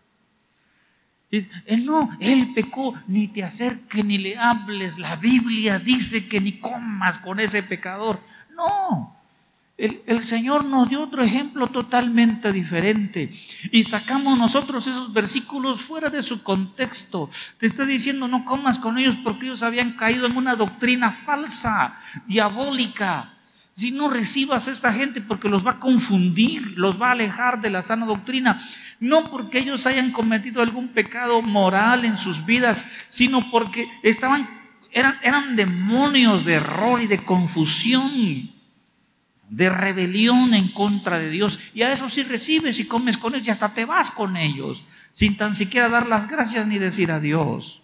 Speaker 2: Él no, él pecó, ni te acerques ni le hables. La Biblia dice que ni comas con ese pecador. No, el, Señor nos dio otro ejemplo totalmente diferente y sacamos nosotros esos versículos fuera de su contexto. Te está diciendo no comas con ellos porque ellos habían caído en una doctrina falsa, diabólica. Si no recibas a esta gente porque los va a confundir, los va a alejar de la sana doctrina, no porque ellos hayan cometido algún pecado moral en sus vidas, sino porque estaban eran, eran demonios de error y de confusión de rebelión en contra de Dios. Y a eso sí recibes y comes con ellos y hasta te vas con ellos, sin tan siquiera dar las gracias ni decir adiós.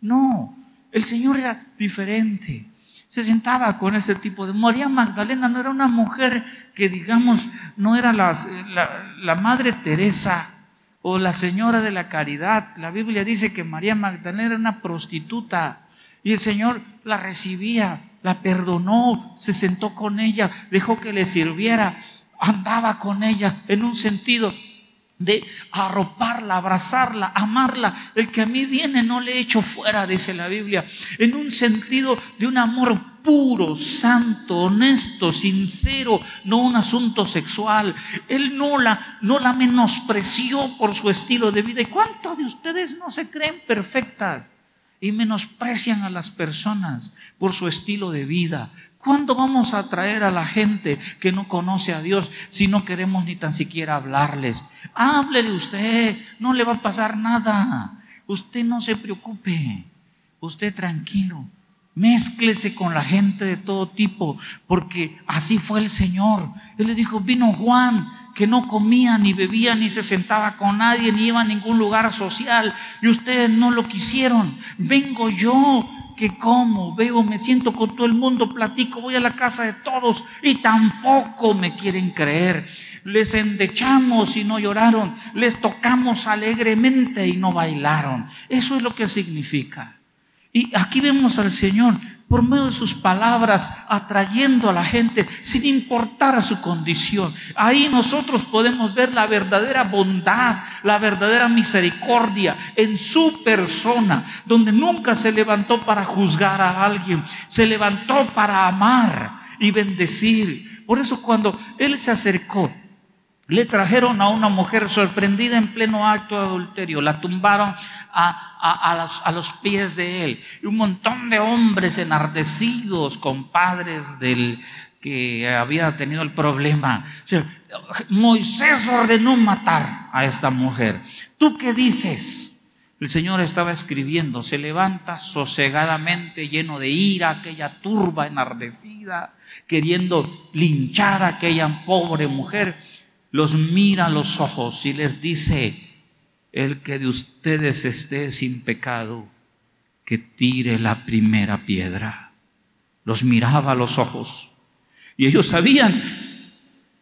Speaker 2: No, el Señor era diferente. Se sentaba con ese tipo de... María Magdalena no era una mujer que digamos, no era la, la Madre Teresa o la Señora de la Caridad. La Biblia dice que María Magdalena era una prostituta y el Señor la recibía la perdonó, se sentó con ella, dejó que le sirviera, andaba con ella en un sentido de arroparla, abrazarla, amarla. El que a mí viene no le echo fuera, dice la Biblia, en un sentido de un amor puro, santo, honesto, sincero, no un asunto sexual. Él no la, no la menospreció por su estilo de vida. ¿Y cuántos de ustedes no se creen perfectas? y menosprecian a las personas por su estilo de vida. ¿Cuándo vamos a atraer a la gente que no conoce a Dios si no queremos ni tan siquiera hablarles? Háblele usted, no le va a pasar nada. Usted no se preocupe, usted tranquilo. Mézclese con la gente de todo tipo, porque así fue el Señor. Él le dijo, vino Juan, que no comía, ni bebía, ni se sentaba con nadie, ni iba a ningún lugar social, y ustedes no lo quisieron. Vengo yo que como, veo, me siento con todo el mundo, platico, voy a la casa de todos y tampoco me quieren creer. Les endechamos y no lloraron, les tocamos alegremente y no bailaron. Eso es lo que significa. Y aquí vemos al Señor por medio de sus palabras, atrayendo a la gente sin importar a su condición. Ahí nosotros podemos ver la verdadera bondad, la verdadera misericordia en su persona, donde nunca se levantó para juzgar a alguien, se levantó para amar y bendecir. Por eso cuando Él se acercó, le trajeron a una mujer sorprendida en pleno acto de adulterio, la tumbaron a, los, pies de él. Y un montón de hombres enardecidos, compadres del que había tenido el problema. Moisés ordenó matar a esta mujer. ¿Tú qué dices? El Señor estaba escribiendo, se levanta sosegadamente, lleno de ira, aquella turba enardecida, queriendo linchar a aquella pobre mujer los mira a los ojos y les dice, el que de ustedes esté sin pecado, que tire la primera piedra. Los miraba a los ojos y ellos sabían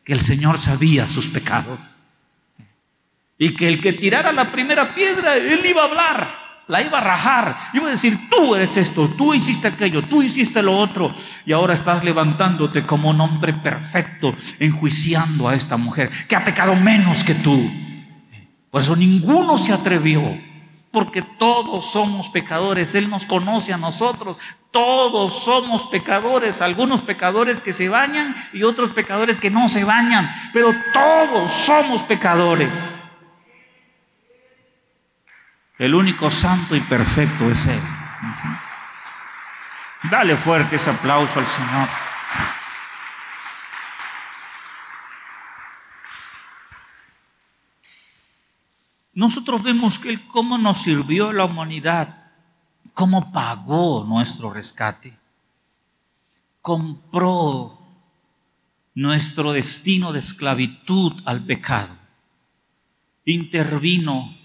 Speaker 2: que el Señor sabía sus pecados y que el que tirara la primera piedra, él iba a hablar la iba a rajar, iba a decir, tú eres esto, tú hiciste aquello, tú hiciste lo otro, y ahora estás levantándote como un hombre perfecto, enjuiciando a esta mujer, que ha pecado menos que tú. Por eso ninguno se atrevió, porque todos somos pecadores, Él nos conoce a nosotros, todos somos pecadores, algunos pecadores que se bañan y otros pecadores que no se bañan, pero todos somos pecadores. El único santo y perfecto es Él. Dale fuerte ese aplauso al Señor. Nosotros vemos que Él cómo nos sirvió la humanidad, cómo pagó nuestro rescate, compró nuestro destino de esclavitud al pecado, intervino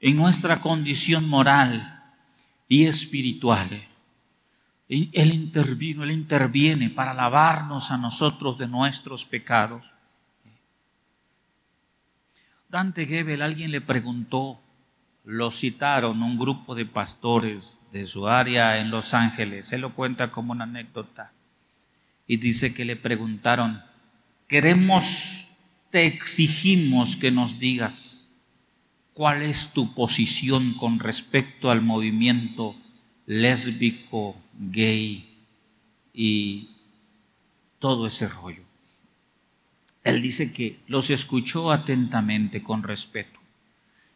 Speaker 2: en nuestra condición moral y espiritual. Él intervino, Él interviene para lavarnos a nosotros de nuestros pecados. Dante Gebel, alguien le preguntó, lo citaron un grupo de pastores de su área en Los Ángeles, él lo cuenta como una anécdota, y dice que le preguntaron, queremos, te exigimos que nos digas cuál es tu posición con respecto al movimiento lésbico, gay y todo ese rollo. Él dice que los escuchó atentamente con respeto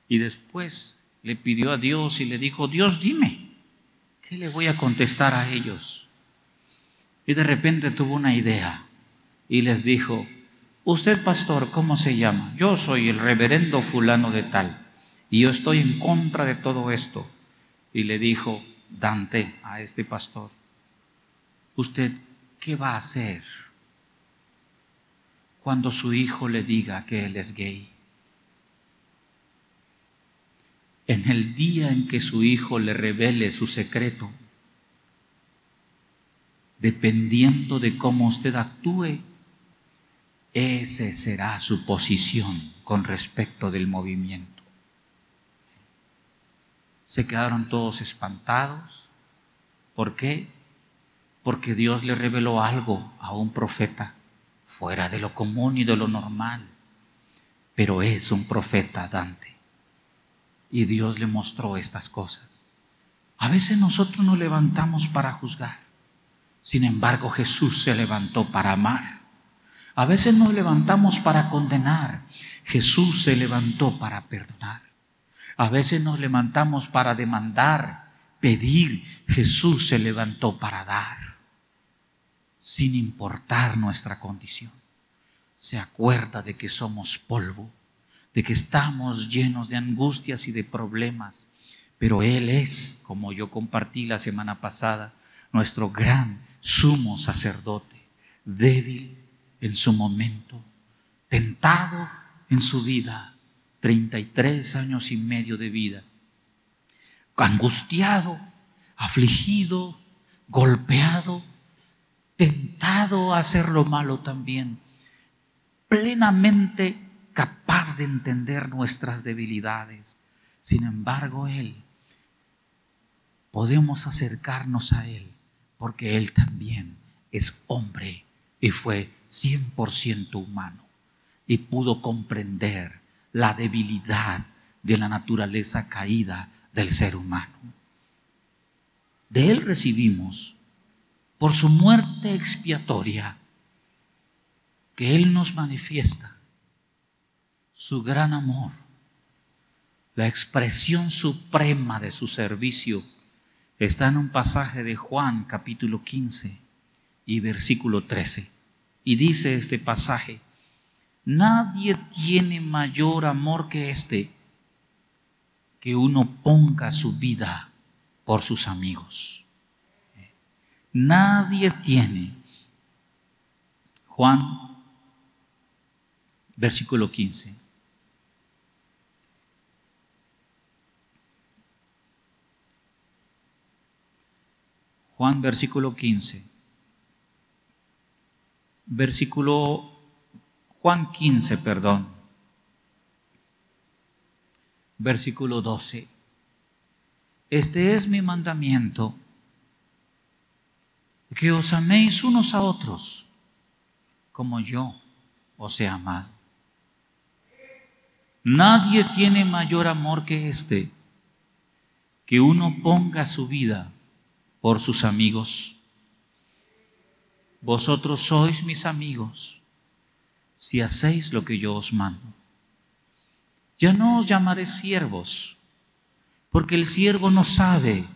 Speaker 2: y después le pidió a Dios y le dijo, Dios dime, ¿qué le voy a contestar a ellos? Y de repente tuvo una idea y les dijo, usted pastor, ¿cómo se llama? Yo soy el reverendo fulano de tal y yo estoy en contra de todo esto. Y le dijo Dante a este pastor, ¿usted qué va a hacer cuando su hijo le diga que él es gay? En el día en que su hijo le revele su secreto, dependiendo de cómo usted actúe, esa será su posición con respecto del movimiento. Se quedaron todos espantados. ¿Por qué? Porque Dios le reveló algo a un profeta fuera de lo común y de lo normal. Pero es un profeta Dante. Y Dios le mostró estas cosas. A veces nosotros nos levantamos para juzgar. Sin embargo, Jesús se levantó para amar. A veces nos levantamos para condenar. Jesús se levantó para perdonar. A veces nos levantamos para demandar, pedir. Jesús se levantó para dar, sin importar nuestra condición. Se acuerda de que somos polvo, de que estamos llenos de angustias y de problemas, pero Él es, como yo compartí la semana pasada, nuestro gran sumo sacerdote, débil en su momento, tentado en su vida, 33 años y medio de vida, angustiado, afligido, golpeado, tentado a hacer lo malo también, plenamente capaz de entender nuestras debilidades. Sin embargo, Él, podemos acercarnos a Él porque Él también es hombre y fue 100% humano y pudo comprender la debilidad de la naturaleza caída del ser humano. De Él recibimos, por su muerte expiatoria, que Él nos manifiesta su gran amor, la expresión suprema de su servicio, está en un pasaje de Juan capítulo 15 y versículo 13. Y dice este pasaje, Nadie tiene mayor amor que este, que uno ponga su vida por sus amigos. Nadie tiene. Juan, versículo 15. Juan, versículo 15. Versículo Juan 15, perdón. Versículo 12. Este es mi mandamiento, que os améis unos a otros, como yo os he amado. Nadie tiene mayor amor que este, que uno ponga su vida por sus amigos. Vosotros sois mis amigos si hacéis lo que yo os mando. Ya no os llamaré siervos, porque el siervo no sabe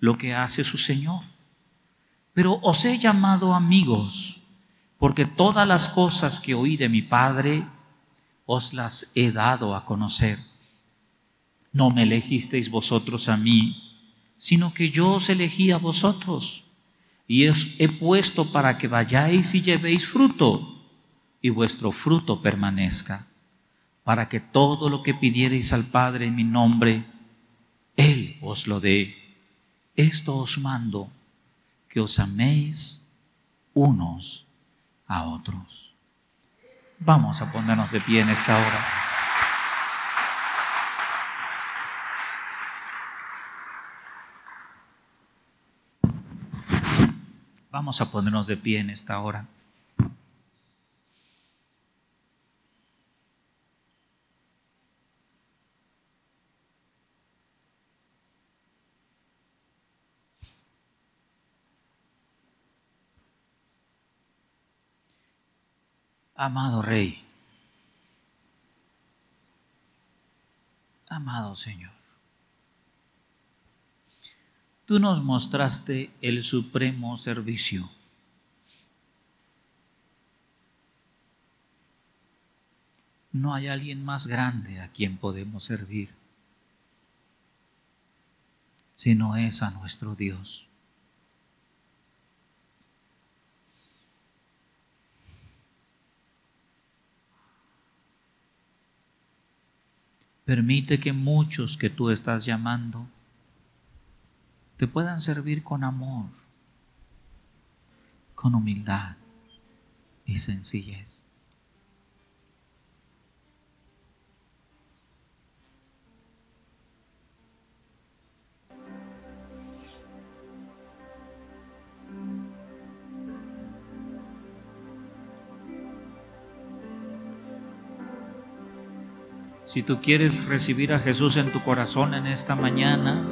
Speaker 2: lo que hace su Señor. Pero os he llamado amigos, porque todas las cosas que oí de mi Padre os las he dado a conocer. No me elegisteis vosotros a mí, sino que yo os elegí a vosotros, y os he puesto para que vayáis y llevéis fruto y vuestro fruto permanezca, para que todo lo que pidiereis al Padre en mi nombre, Él os lo dé. Esto os mando, que os améis unos a otros. Vamos a ponernos de pie en esta hora. Vamos a ponernos de pie en esta hora. Amado Rey, amado Señor, tú nos mostraste el supremo servicio. No hay alguien más grande a quien podemos servir, sino es a nuestro Dios. Permite que muchos que tú estás llamando te puedan servir con amor, con humildad y sencillez. Si tú quieres recibir a Jesús en tu corazón en esta mañana,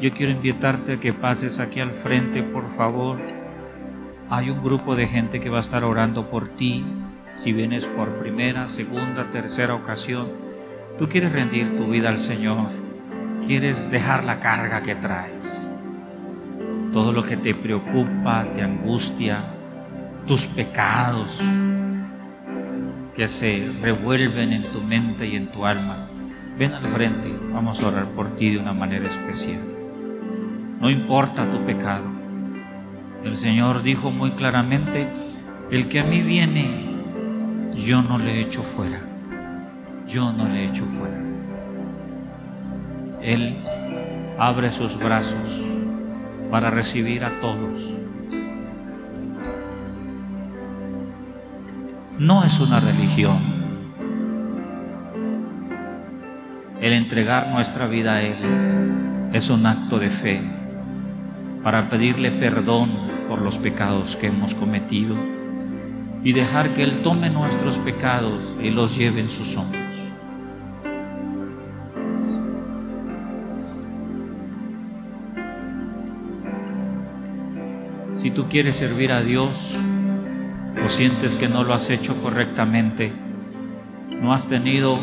Speaker 2: yo quiero invitarte a que pases aquí al frente, por favor. Hay un grupo de gente que va a estar orando por ti. Si vienes por primera, segunda, tercera ocasión, tú quieres rendir tu vida al Señor, quieres dejar la carga que traes, todo lo que te preocupa, te angustia, tus pecados, que se revuelven en tu mente y en tu alma, ven al frente, vamos a orar por ti de una manera especial. No importa tu pecado. El Señor dijo muy claramente, el que a mí viene, yo no le echo fuera. Yo no le echo fuera. Él abre sus brazos para recibir a todos no es una religión. El entregar nuestra vida a Él es un acto de fe para pedirle perdón por los pecados que hemos cometido y dejar que Él tome nuestros pecados y los lleve en sus hombros. Si tú quieres servir a Dios, o sientes que no lo has hecho correctamente, no has tenido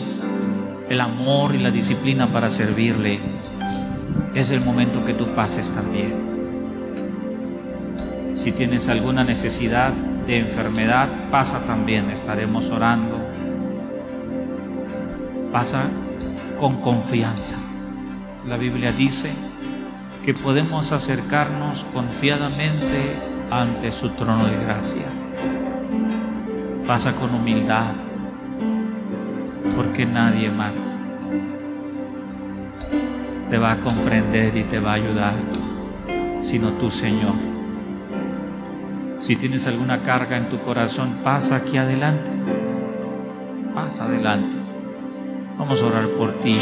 Speaker 2: el amor y la disciplina para servirle, es el momento que tú pases también. Si tienes alguna necesidad de enfermedad, pasa también, estaremos orando. Pasa con confianza. La Biblia dice que podemos acercarnos confiadamente ante su trono de gracia pasa con humildad, porque nadie más te va a comprender y te va a ayudar, sino tú, Señor. Si tienes alguna carga en tu corazón, pasa aquí adelante. Pasa adelante. Vamos a orar por ti.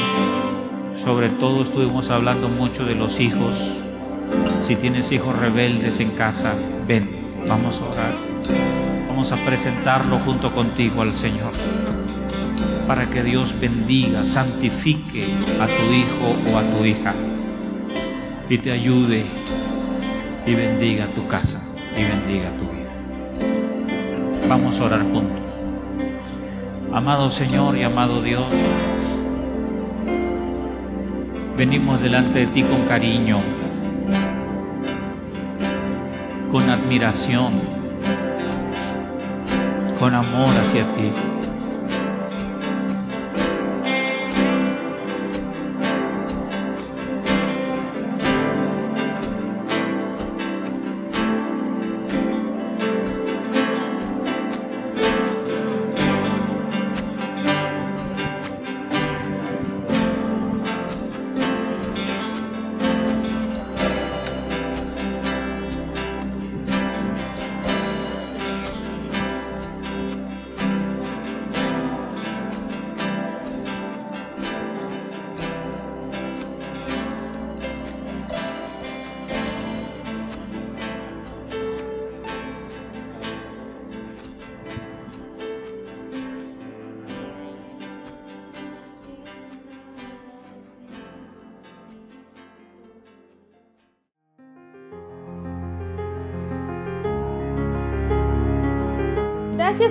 Speaker 2: Sobre todo estuvimos hablando mucho de los hijos. Si tienes hijos rebeldes en casa, ven, vamos a orar a presentarlo junto contigo al Señor, para que Dios bendiga, santifique a tu hijo o a tu hija y te ayude y bendiga tu casa y bendiga tu vida. Vamos a orar juntos. Amado Señor y amado Dios, venimos delante de ti con cariño, con admiración con amor hacia ti.